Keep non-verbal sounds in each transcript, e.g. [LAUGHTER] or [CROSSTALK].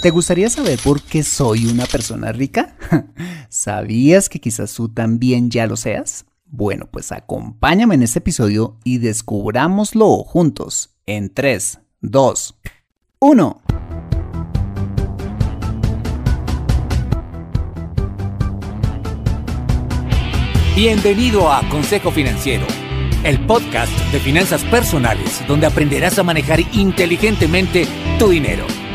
¿Te gustaría saber por qué soy una persona rica? [LAUGHS] ¿Sabías que quizás tú también ya lo seas? Bueno, pues acompáñame en este episodio y descubrámoslo juntos en 3, 2, 1. Bienvenido a Consejo Financiero, el podcast de finanzas personales donde aprenderás a manejar inteligentemente tu dinero,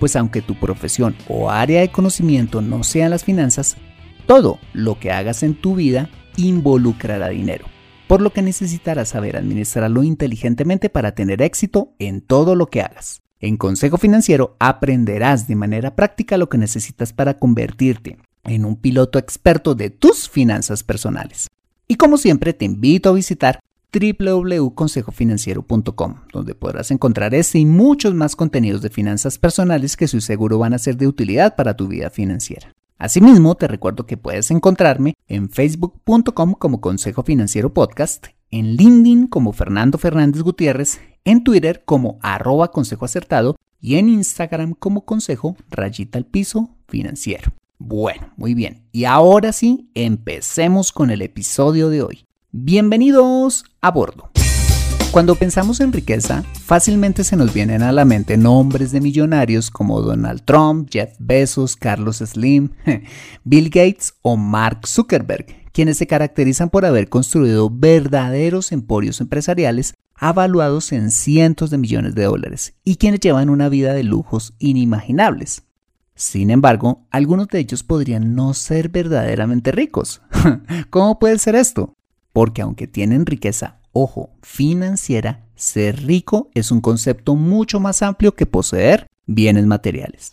pues aunque tu profesión o área de conocimiento no sean las finanzas, todo lo que hagas en tu vida involucrará dinero, por lo que necesitarás saber administrarlo inteligentemente para tener éxito en todo lo que hagas. En Consejo Financiero aprenderás de manera práctica lo que necesitas para convertirte en un piloto experto de tus finanzas personales. Y como siempre te invito a visitar www.consejofinanciero.com, donde podrás encontrar este y muchos más contenidos de finanzas personales que su seguro van a ser de utilidad para tu vida financiera. Asimismo, te recuerdo que puedes encontrarme en facebook.com como Consejo Financiero Podcast, en LinkedIn como Fernando Fernández Gutiérrez, en Twitter como arroba consejo acertado y en Instagram como consejo rayita al piso financiero. Bueno, muy bien. Y ahora sí, empecemos con el episodio de hoy. Bienvenidos a bordo. Cuando pensamos en riqueza, fácilmente se nos vienen a la mente nombres de millonarios como Donald Trump, Jeff Bezos, Carlos Slim, [LAUGHS] Bill Gates o Mark Zuckerberg, quienes se caracterizan por haber construido verdaderos emporios empresariales avaluados en cientos de millones de dólares y quienes llevan una vida de lujos inimaginables. Sin embargo, algunos de ellos podrían no ser verdaderamente ricos. [LAUGHS] ¿Cómo puede ser esto? Porque aunque tienen riqueza, ojo, financiera, ser rico es un concepto mucho más amplio que poseer bienes materiales.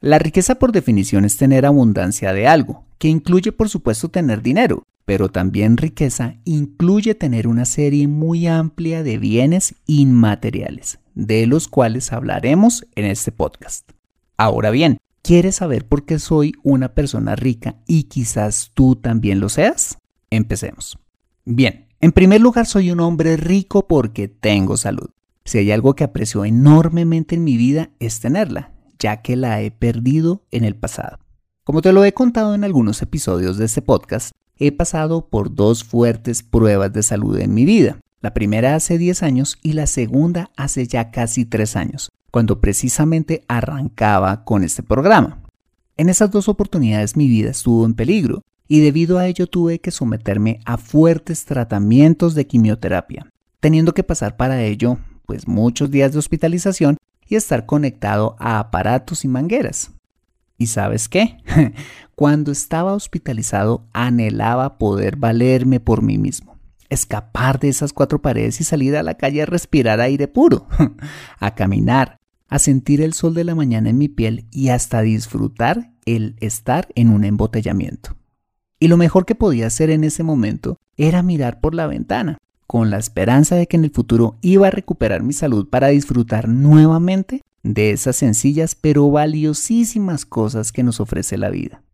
La riqueza por definición es tener abundancia de algo, que incluye por supuesto tener dinero, pero también riqueza incluye tener una serie muy amplia de bienes inmateriales, de los cuales hablaremos en este podcast. Ahora bien, ¿quieres saber por qué soy una persona rica y quizás tú también lo seas? Empecemos. Bien, en primer lugar soy un hombre rico porque tengo salud. Si hay algo que aprecio enormemente en mi vida es tenerla, ya que la he perdido en el pasado. Como te lo he contado en algunos episodios de este podcast, he pasado por dos fuertes pruebas de salud en mi vida. La primera hace 10 años y la segunda hace ya casi 3 años, cuando precisamente arrancaba con este programa. En esas dos oportunidades mi vida estuvo en peligro y debido a ello tuve que someterme a fuertes tratamientos de quimioterapia, teniendo que pasar para ello pues muchos días de hospitalización y estar conectado a aparatos y mangueras. ¿Y sabes qué? [LAUGHS] Cuando estaba hospitalizado anhelaba poder valerme por mí mismo, escapar de esas cuatro paredes y salir a la calle a respirar aire puro, [LAUGHS] a caminar, a sentir el sol de la mañana en mi piel y hasta disfrutar el estar en un embotellamiento. Y lo mejor que podía hacer en ese momento era mirar por la ventana, con la esperanza de que en el futuro iba a recuperar mi salud para disfrutar nuevamente de esas sencillas pero valiosísimas cosas que nos ofrece la vida.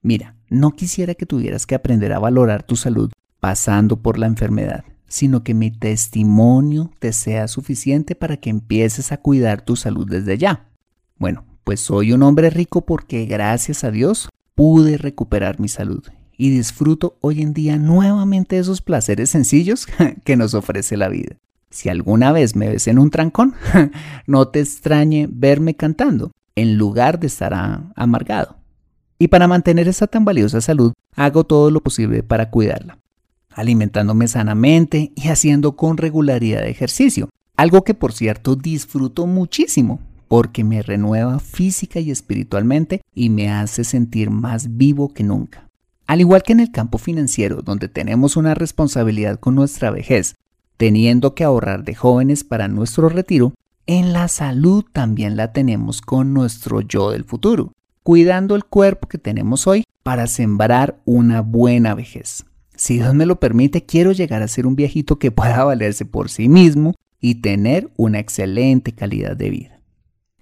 Mira, no quisiera que tuvieras que aprender a valorar tu salud pasando por la enfermedad, sino que mi testimonio te sea suficiente para que empieces a cuidar tu salud desde ya. Bueno, pues soy un hombre rico porque gracias a Dios pude recuperar mi salud y disfruto hoy en día nuevamente esos placeres sencillos [LAUGHS] que nos ofrece la vida. Si alguna vez me ves en un trancón, [LAUGHS] no te extrañe verme cantando, en lugar de estar amargado. Y para mantener esa tan valiosa salud, hago todo lo posible para cuidarla, alimentándome sanamente y haciendo con regularidad ejercicio, algo que por cierto disfruto muchísimo, porque me renueva física y espiritualmente y me hace sentir más vivo que nunca. Al igual que en el campo financiero, donde tenemos una responsabilidad con nuestra vejez, teniendo que ahorrar de jóvenes para nuestro retiro, en la salud también la tenemos con nuestro yo del futuro, cuidando el cuerpo que tenemos hoy para sembrar una buena vejez. Si Dios me lo permite, quiero llegar a ser un viejito que pueda valerse por sí mismo y tener una excelente calidad de vida.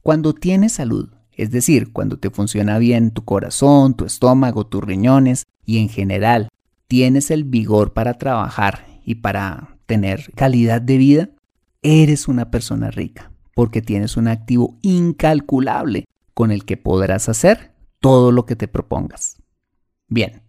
Cuando tienes salud, es decir, cuando te funciona bien tu corazón, tu estómago, tus riñones y en general tienes el vigor para trabajar y para tener calidad de vida, eres una persona rica porque tienes un activo incalculable con el que podrás hacer todo lo que te propongas. Bien,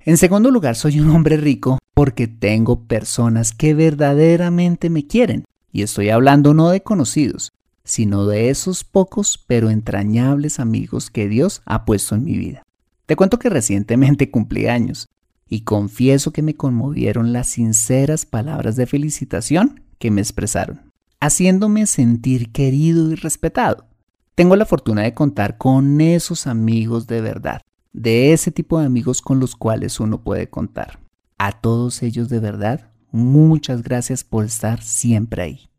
en segundo lugar, soy un hombre rico porque tengo personas que verdaderamente me quieren. Y estoy hablando no de conocidos, sino de esos pocos pero entrañables amigos que Dios ha puesto en mi vida. Te cuento que recientemente cumplí años y confieso que me conmovieron las sinceras palabras de felicitación que me expresaron haciéndome sentir querido y respetado. Tengo la fortuna de contar con esos amigos de verdad, de ese tipo de amigos con los cuales uno puede contar. A todos ellos de verdad, muchas gracias por estar siempre ahí.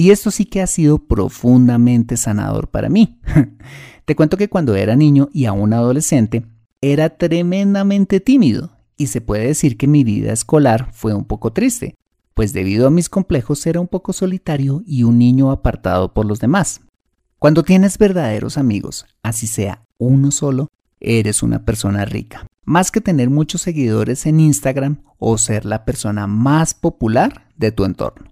Y esto sí que ha sido profundamente sanador para mí. [LAUGHS] Te cuento que cuando era niño y aún adolescente, era tremendamente tímido y se puede decir que mi vida escolar fue un poco triste, pues debido a mis complejos era un poco solitario y un niño apartado por los demás. Cuando tienes verdaderos amigos, así sea uno solo, eres una persona rica. Más que tener muchos seguidores en Instagram o ser la persona más popular de tu entorno.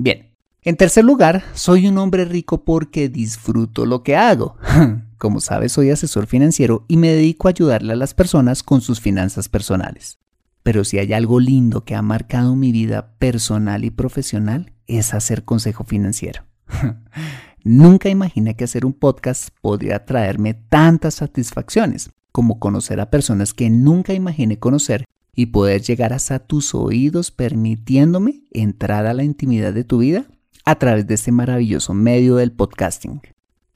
Bien, en tercer lugar, soy un hombre rico porque disfruto lo que hago. [LAUGHS] Como sabes, soy asesor financiero y me dedico a ayudarle a las personas con sus finanzas personales. Pero si hay algo lindo que ha marcado mi vida personal y profesional, es hacer consejo financiero. [LAUGHS] Nunca imaginé que hacer un podcast podría traerme tantas satisfacciones como conocer a personas que nunca imaginé conocer y poder llegar hasta tus oídos permitiéndome entrar a la intimidad de tu vida a través de este maravilloso medio del podcasting.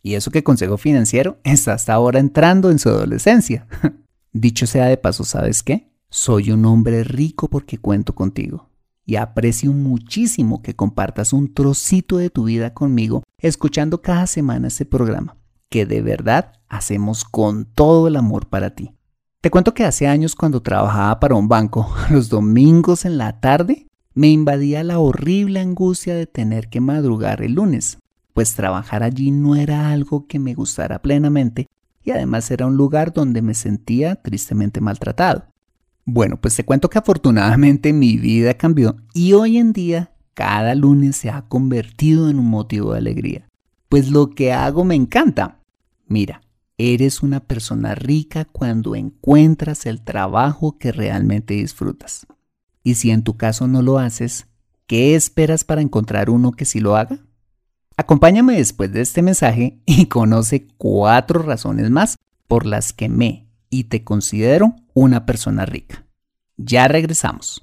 Y eso que Consejo Financiero está hasta ahora entrando en su adolescencia. [LAUGHS] Dicho sea de paso, ¿sabes qué? Soy un hombre rico porque cuento contigo y aprecio muchísimo que compartas un trocito de tu vida conmigo escuchando cada semana este programa, que de verdad hacemos con todo el amor para ti. Te cuento que hace años cuando trabajaba para un banco, [LAUGHS] los domingos en la tarde, me invadía la horrible angustia de tener que madrugar el lunes, pues trabajar allí no era algo que me gustara plenamente y además era un lugar donde me sentía tristemente maltratado. Bueno, pues te cuento que afortunadamente mi vida cambió y hoy en día cada lunes se ha convertido en un motivo de alegría. Pues lo que hago me encanta. Mira, eres una persona rica cuando encuentras el trabajo que realmente disfrutas. Y si en tu caso no lo haces, ¿qué esperas para encontrar uno que sí lo haga? Acompáñame después de este mensaje y [LAUGHS] conoce cuatro razones más por las que me y te considero una persona rica. Ya regresamos.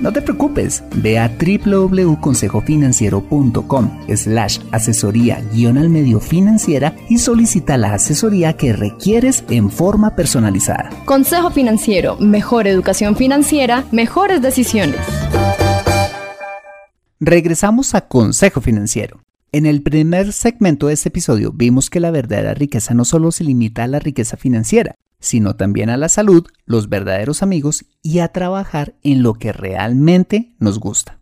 no te preocupes, ve a www.consejofinanciero.com slash asesoría guion al medio financiera y solicita la asesoría que requieres en forma personalizada. Consejo Financiero, mejor educación financiera, mejores decisiones. Regresamos a Consejo Financiero. En el primer segmento de este episodio vimos que la verdadera riqueza no solo se limita a la riqueza financiera, sino también a la salud, los verdaderos amigos y a trabajar en lo que realmente nos gusta.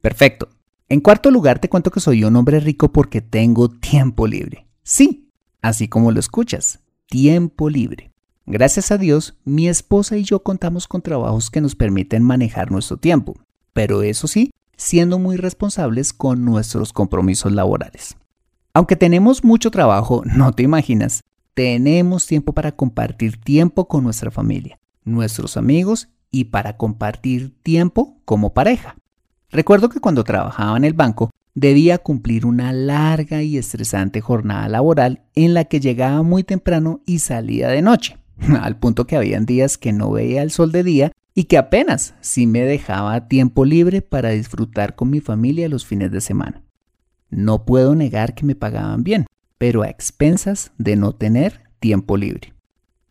Perfecto. En cuarto lugar te cuento que soy un hombre rico porque tengo tiempo libre. Sí, así como lo escuchas, tiempo libre. Gracias a Dios, mi esposa y yo contamos con trabajos que nos permiten manejar nuestro tiempo. Pero eso sí, siendo muy responsables con nuestros compromisos laborales. Aunque tenemos mucho trabajo, no te imaginas, tenemos tiempo para compartir tiempo con nuestra familia, nuestros amigos y para compartir tiempo como pareja. Recuerdo que cuando trabajaba en el banco debía cumplir una larga y estresante jornada laboral en la que llegaba muy temprano y salía de noche, [LAUGHS] al punto que habían días que no veía el sol de día y que apenas sí me dejaba tiempo libre para disfrutar con mi familia los fines de semana. No puedo negar que me pagaban bien, pero a expensas de no tener tiempo libre.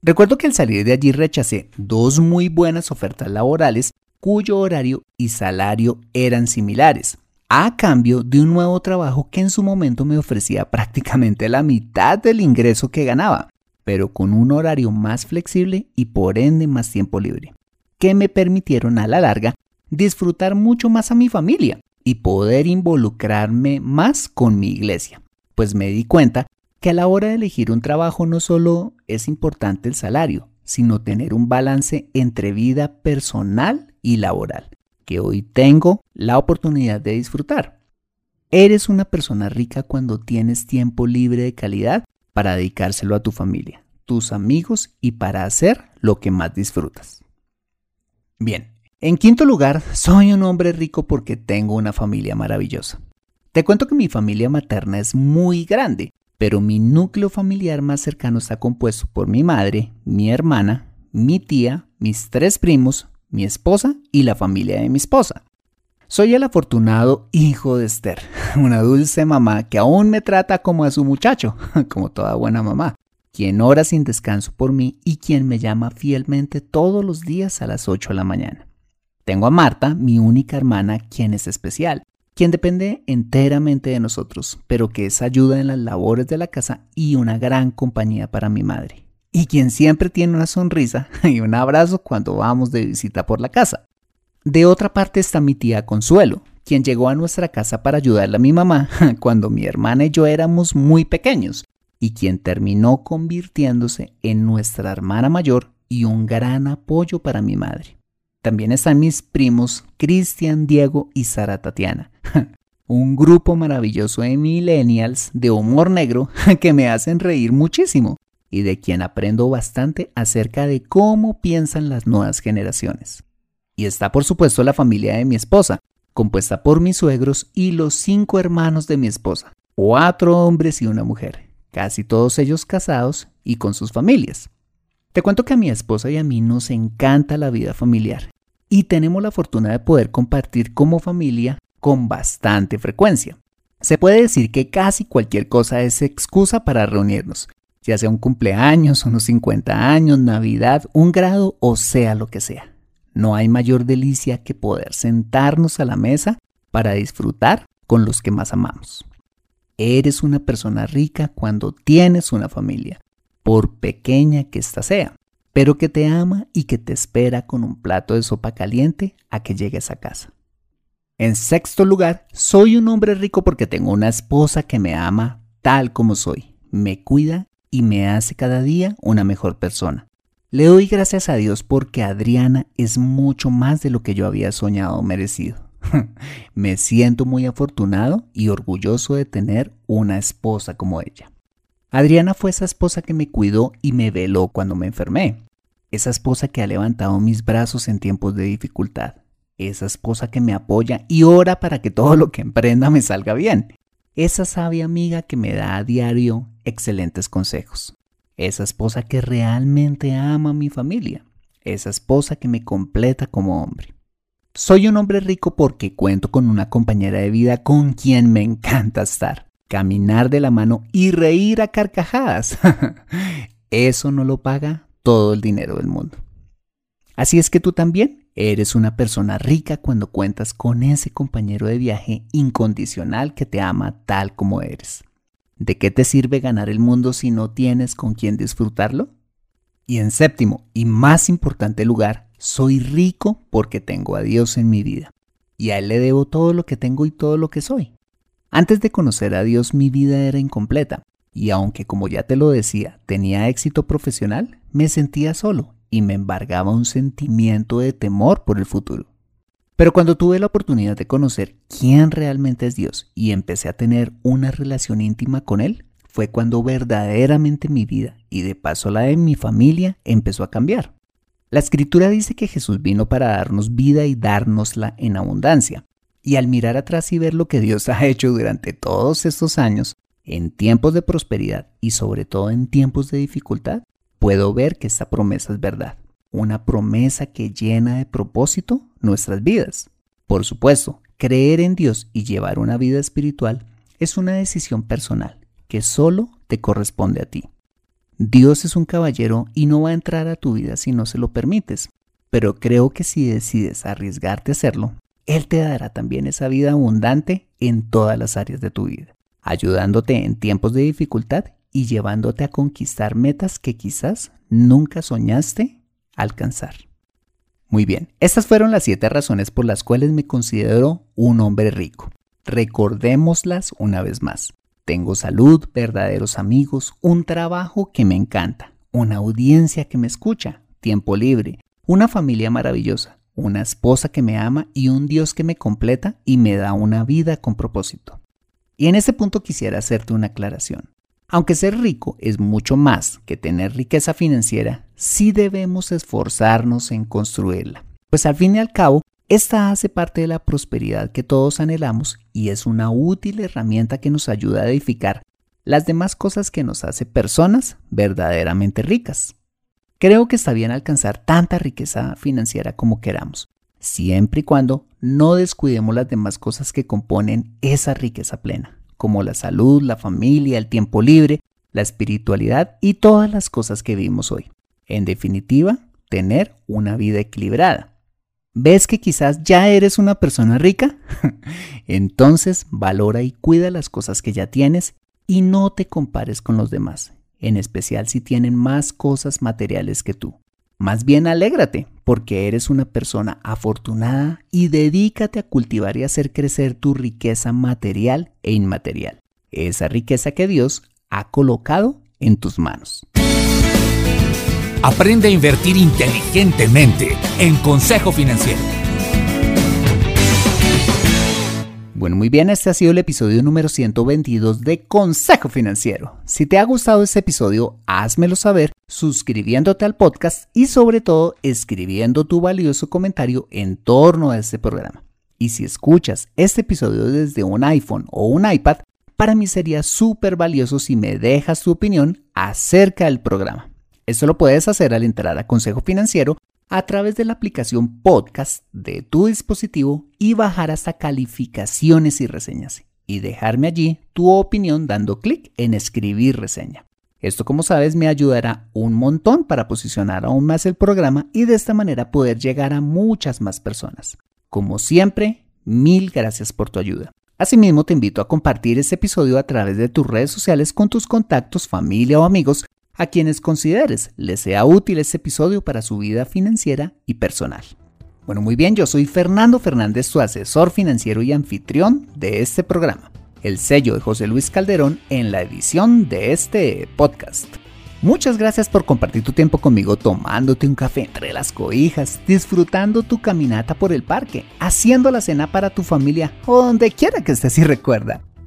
Recuerdo que al salir de allí rechacé dos muy buenas ofertas laborales cuyo horario y salario eran similares, a cambio de un nuevo trabajo que en su momento me ofrecía [LAUGHS] prácticamente la mitad del ingreso que ganaba, pero con un horario más flexible y por ende más tiempo libre, que me permitieron a la larga disfrutar mucho más a mi familia y poder involucrarme más con mi iglesia, pues me di cuenta que a la hora de elegir un trabajo no solo es importante el salario, sino tener un balance entre vida personal y laboral, que hoy tengo la oportunidad de disfrutar. Eres una persona rica cuando tienes tiempo libre de calidad para dedicárselo a tu familia, tus amigos y para hacer lo que más disfrutas. Bien, en quinto lugar, soy un hombre rico porque tengo una familia maravillosa. Te cuento que mi familia materna es muy grande, pero mi núcleo familiar más cercano está compuesto por mi madre, mi hermana, mi tía, mis tres primos, mi esposa y la familia de mi esposa. Soy el afortunado hijo de Esther, [LAUGHS] una dulce mamá que aún me trata como a su muchacho, [LAUGHS] como toda buena mamá, quien ora sin descanso por mí y quien me llama fielmente todos los días a las 8 de la mañana. Tengo a Marta, mi única hermana, quien es especial, quien depende enteramente de nosotros, pero que es ayuda en las labores de la casa y una gran compañía para mi madre, y quien siempre tiene una sonrisa [LAUGHS] y un abrazo cuando vamos de visita por la casa. De otra parte está mi tía Consuelo, quien llegó a nuestra casa para ayudarle a mi mamá [LAUGHS] cuando mi hermana y yo éramos muy pequeños, y quien terminó convirtiéndose en nuestra hermana mayor y un gran apoyo para mi madre. También están mis primos Cristian, Diego y Sara Tatiana. [LAUGHS] Un grupo maravilloso de millennials de humor negro [LAUGHS] que me hacen reír muchísimo y de quien aprendo bastante acerca de cómo piensan las nuevas generaciones. Y está por supuesto la familia de mi esposa, compuesta por mis suegros y los cinco hermanos de mi esposa, cuatro hombres y una mujer, casi todos ellos casados y con sus familias. Te cuento que a mi esposa y a mí nos encanta la vida familiar y tenemos la fortuna de poder compartir como familia con bastante frecuencia. Se puede decir que casi cualquier cosa es excusa para reunirnos, ya sea un cumpleaños, unos 50 años, Navidad, un grado o sea lo que sea. No hay mayor delicia que poder sentarnos a la mesa para disfrutar con los que más amamos. Eres una persona rica cuando tienes una familia, por pequeña que ésta sea, pero que te ama y que te espera con un plato de sopa caliente a que llegues a casa. En sexto lugar, soy un hombre rico porque tengo una esposa que me ama tal como soy, me cuida y me hace cada día una mejor persona. Le doy gracias a Dios porque Adriana es mucho más de lo que yo había soñado o merecido. [LAUGHS] me siento muy afortunado y orgulloso de tener una esposa como ella. Adriana fue esa esposa que me cuidó y me veló cuando me enfermé. Esa esposa que ha levantado mis brazos en tiempos de dificultad. Esa esposa que me apoya y ora para que todo lo que emprenda me salga bien. Esa sabia amiga que me da a diario excelentes consejos. Esa esposa que realmente ama a mi familia. Esa esposa que me completa como hombre. Soy un hombre rico porque cuento con una compañera de vida con quien me encanta estar caminar de la mano y reír a carcajadas. [LAUGHS] Eso no lo paga todo el dinero del mundo. Así es que tú también eres una persona rica cuando cuentas con ese compañero de viaje incondicional que te ama tal como eres. ¿De qué te sirve ganar el mundo si no tienes con quien disfrutarlo? Y en séptimo y más importante lugar, soy rico porque tengo a Dios en mi vida. Y a Él le debo todo lo que tengo y todo lo que soy. Antes de conocer a Dios mi vida era incompleta, y aunque como ya te lo decía, tenía éxito profesional, me sentía solo y me embargaba un sentimiento de temor por el futuro. Pero cuando tuve la oportunidad de conocer quién realmente es Dios y empecé a tener una relación íntima con Él, fue cuando verdaderamente mi vida y de paso la de mi familia empezó a cambiar. La escritura dice que Jesús vino para darnos vida y dárnosla en abundancia. Y al mirar atrás y ver lo que Dios ha hecho durante todos estos años, en tiempos de prosperidad y sobre todo en tiempos de dificultad, puedo ver que esta promesa es verdad. Una promesa que llena de propósito nuestras vidas. Por supuesto, creer en Dios y llevar una vida espiritual es una decisión personal que solo te corresponde a ti. Dios es un caballero y no va a entrar a tu vida si no se lo permites, pero creo que si decides arriesgarte a hacerlo, Él te dará también esa vida abundante en todas las áreas de tu vida, ayudándote en tiempos de dificultad y llevándote a conquistar metas que quizás nunca soñaste alcanzar. Muy bien, estas fueron las siete razones por las cuales me considero un hombre rico. Recordémoslas una vez más. Tengo salud, verdaderos amigos, un trabajo que me encanta, una audiencia que me escucha, tiempo libre, una familia maravillosa, una esposa que me ama y un Dios que me completa y me da una vida con propósito. Y en ese punto quisiera hacerte una aclaración. Aunque ser rico es mucho más que tener riqueza financiera, sí debemos esforzarnos en construirla. Pues al fin y al cabo, esta hace parte de la prosperidad que todos anhelamos y es una útil herramienta que nos ayuda a edificar las demás cosas que nos hace personas verdaderamente ricas. Creo que está bien alcanzar tanta riqueza financiera como queramos, siempre y cuando no descuidemos las demás cosas que componen esa riqueza plena, como la salud, la familia, el tiempo libre, la espiritualidad y todas las cosas que vivimos hoy. En definitiva, tener una vida equilibrada. ¿Ves que quizás ya eres una persona rica? [LAUGHS] Entonces valora y cuida las cosas que ya tienes y no te compares con los demás, en especial si tienen más cosas materiales que tú. Más bien alégrate, porque eres una persona afortunada y dedícate a cultivar y hacer crecer tu riqueza material e inmaterial, esa riqueza que Dios ha colocado en tus manos. Aprende a invertir inteligentemente en Consejo Financiero. Bueno, muy bien, este ha sido el episodio número 122 de Consejo Financiero. Si te ha gustado este episodio, házmelo saber suscribiéndote al podcast y sobre todo escribiendo tu valioso comentario en torno a este programa. Y si escuchas este episodio desde un iPhone o un iPad, para mí sería súper valioso si me dejas tu opinión acerca del programa. Esto lo puedes hacer al entrar a Consejo Financiero a través de la aplicación podcast de tu dispositivo y bajar hasta calificaciones y reseñas y dejarme allí tu opinión dando clic en escribir reseña. Esto como sabes me ayudará un montón para posicionar aún más el programa y de esta manera poder llegar a muchas más personas. Como siempre, mil gracias por tu ayuda. Asimismo te invito a compartir este episodio a través de tus redes sociales con tus contactos, familia o amigos a quienes consideres les sea útil este episodio para su vida financiera y personal. Bueno, muy bien, yo soy Fernando Fernández, tu asesor financiero y anfitrión de este programa, el sello de José Luis Calderón en la edición de este podcast. Muchas gracias por compartir tu tiempo conmigo tomándote un café entre las cobijas, disfrutando tu caminata por el parque, haciendo la cena para tu familia o donde quiera que estés y recuerda.